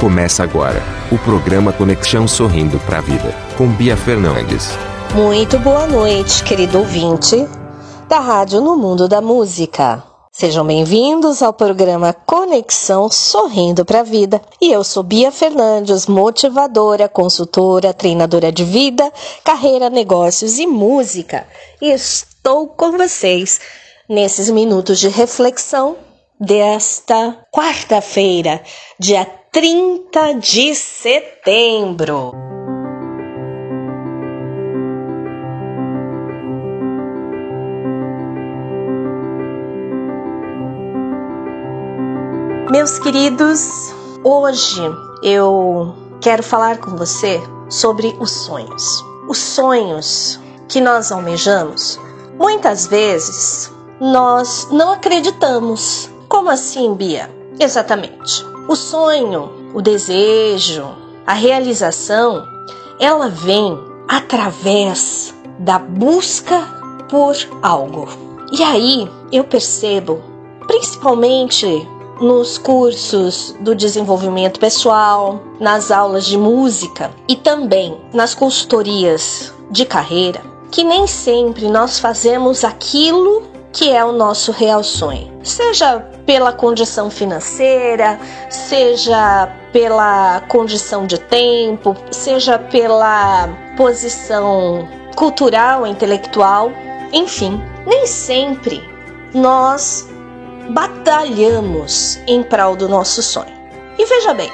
Começa agora o programa Conexão Sorrindo para a Vida, com Bia Fernandes. Muito boa noite, querido ouvinte da Rádio no Mundo da Música. Sejam bem-vindos ao programa Conexão Sorrindo para a Vida. E eu sou Bia Fernandes, motivadora, consultora, treinadora de vida, carreira, negócios e música. E estou com vocês nesses minutos de reflexão desta quarta-feira, dia 30 de setembro. Meus queridos, hoje eu quero falar com você sobre os sonhos. Os sonhos que nós almejamos, muitas vezes nós não acreditamos. Como assim, Bia? Exatamente. O sonho, o desejo, a realização, ela vem através da busca por algo. E aí eu percebo, principalmente nos cursos do desenvolvimento pessoal, nas aulas de música e também nas consultorias de carreira, que nem sempre nós fazemos aquilo que é o nosso real sonho. Seja pela condição financeira, seja pela condição de tempo, seja pela posição cultural, intelectual, enfim, nem sempre nós batalhamos em prol do nosso sonho. E veja bem,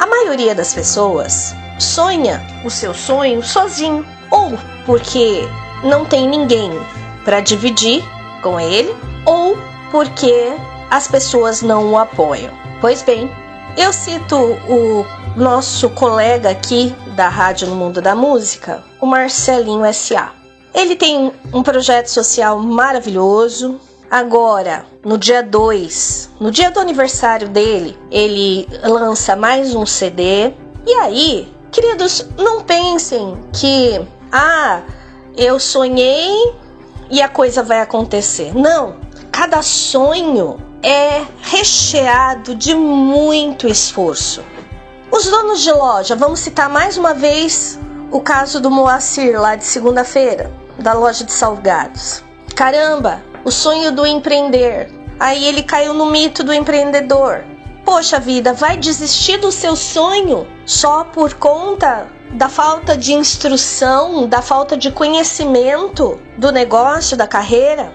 a maioria das pessoas sonha o seu sonho sozinho, ou porque não tem ninguém para dividir com ele, ou porque as pessoas não o apoiam. Pois bem, eu cito o nosso colega aqui da Rádio no Mundo da Música, o Marcelinho SA. Ele tem um projeto social maravilhoso, Agora, no dia 2, no dia do aniversário dele, ele lança mais um CD. E aí, queridos, não pensem que, ah, eu sonhei e a coisa vai acontecer. Não, cada sonho é recheado de muito esforço. Os donos de loja, vamos citar mais uma vez o caso do Moacir lá de segunda-feira, da loja de salgados. Caramba, o sonho do empreender. Aí ele caiu no mito do empreendedor. Poxa vida, vai desistir do seu sonho só por conta da falta de instrução, da falta de conhecimento do negócio, da carreira?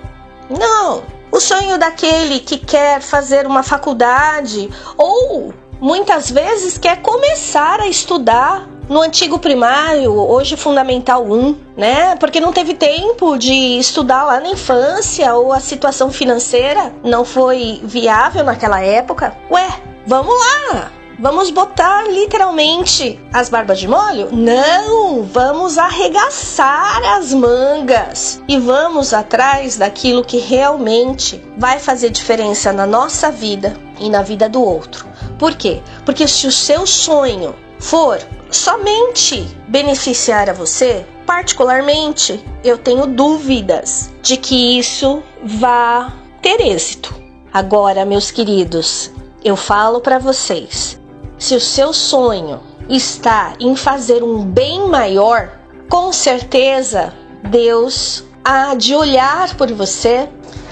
Não. O sonho daquele que quer fazer uma faculdade ou muitas vezes quer começar a estudar no antigo primário, hoje fundamental 1, né? Porque não teve tempo de estudar lá na infância ou a situação financeira não foi viável naquela época. Ué, vamos lá! Vamos botar literalmente as barbas de molho? Não! Vamos arregaçar as mangas e vamos atrás daquilo que realmente vai fazer diferença na nossa vida e na vida do outro. Por quê? Porque se o seu sonho for somente beneficiar a você, particularmente, eu tenho dúvidas de que isso vá ter êxito. Agora, meus queridos, eu falo para vocês: se o seu sonho está em fazer um bem maior, com certeza Deus há de olhar por você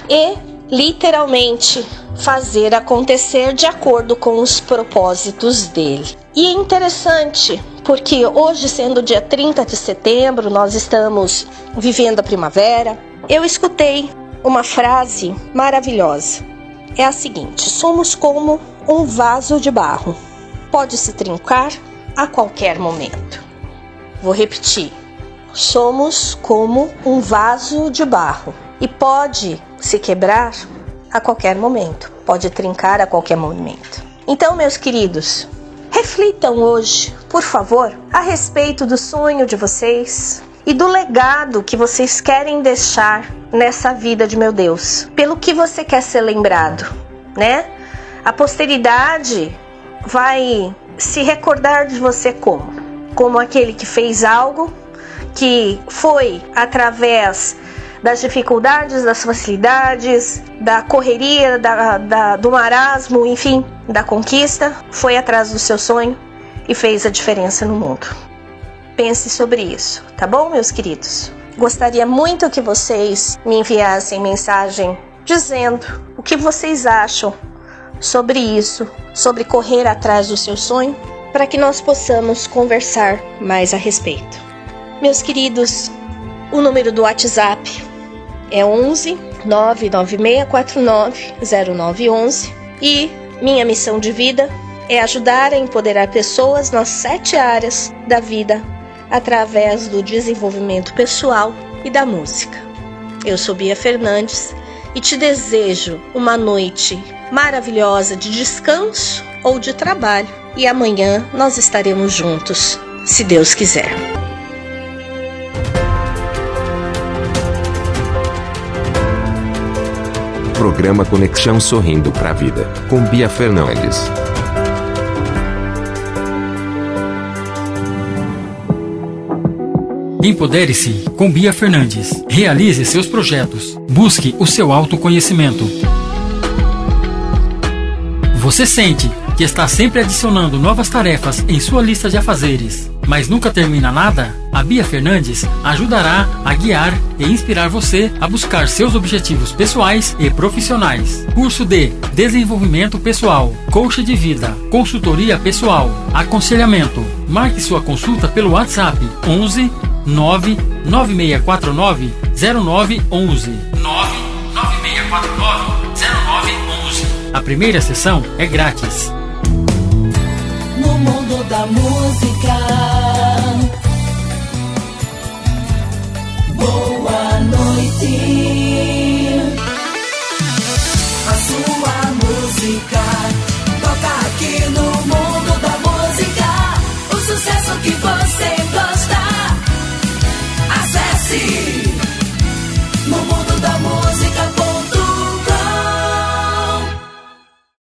e literalmente fazer acontecer de acordo com os propósitos dele. E é interessante porque hoje, sendo dia 30 de setembro, nós estamos vivendo a primavera. Eu escutei uma frase maravilhosa. É a seguinte: somos como um vaso de barro. Pode se trincar a qualquer momento. Vou repetir. Somos como um vaso de barro e pode se quebrar a qualquer momento, pode trincar a qualquer momento. Então, meus queridos, reflitam hoje, por favor, a respeito do sonho de vocês e do legado que vocês querem deixar nessa vida de meu Deus. Pelo que você quer ser lembrado, né? A posteridade vai se recordar de você como? Como aquele que fez algo que foi através das dificuldades, das facilidades, da correria, da, da, do marasmo, enfim, da conquista, foi atrás do seu sonho e fez a diferença no mundo. Pense sobre isso, tá bom, meus queridos? Gostaria muito que vocês me enviassem mensagem dizendo o que vocês acham sobre isso, sobre correr atrás do seu sonho, para que nós possamos conversar mais a respeito. Meus queridos, o número do WhatsApp é 11 99649 0911 e minha missão de vida é ajudar a empoderar pessoas nas sete áreas da vida através do desenvolvimento pessoal e da música. Eu sou Bia Fernandes e te desejo uma noite maravilhosa de descanso ou de trabalho. E amanhã nós estaremos juntos, se Deus quiser. Programa Conexão Sorrindo para a Vida, com Bia Fernandes. Empodere-se com Bia Fernandes. Realize seus projetos. Busque o seu autoconhecimento. Você sente que está sempre adicionando novas tarefas em sua lista de afazeres, mas nunca termina nada? A Bia Fernandes ajudará a guiar e inspirar você a buscar seus objetivos pessoais e profissionais. Curso de Desenvolvimento Pessoal, Coach de Vida, Consultoria Pessoal, Aconselhamento. Marque sua consulta pelo WhatsApp 11 99649 0911. 99649 0911. A primeira sessão é grátis. No mundo da música. Boa noite. A sua música toca aqui no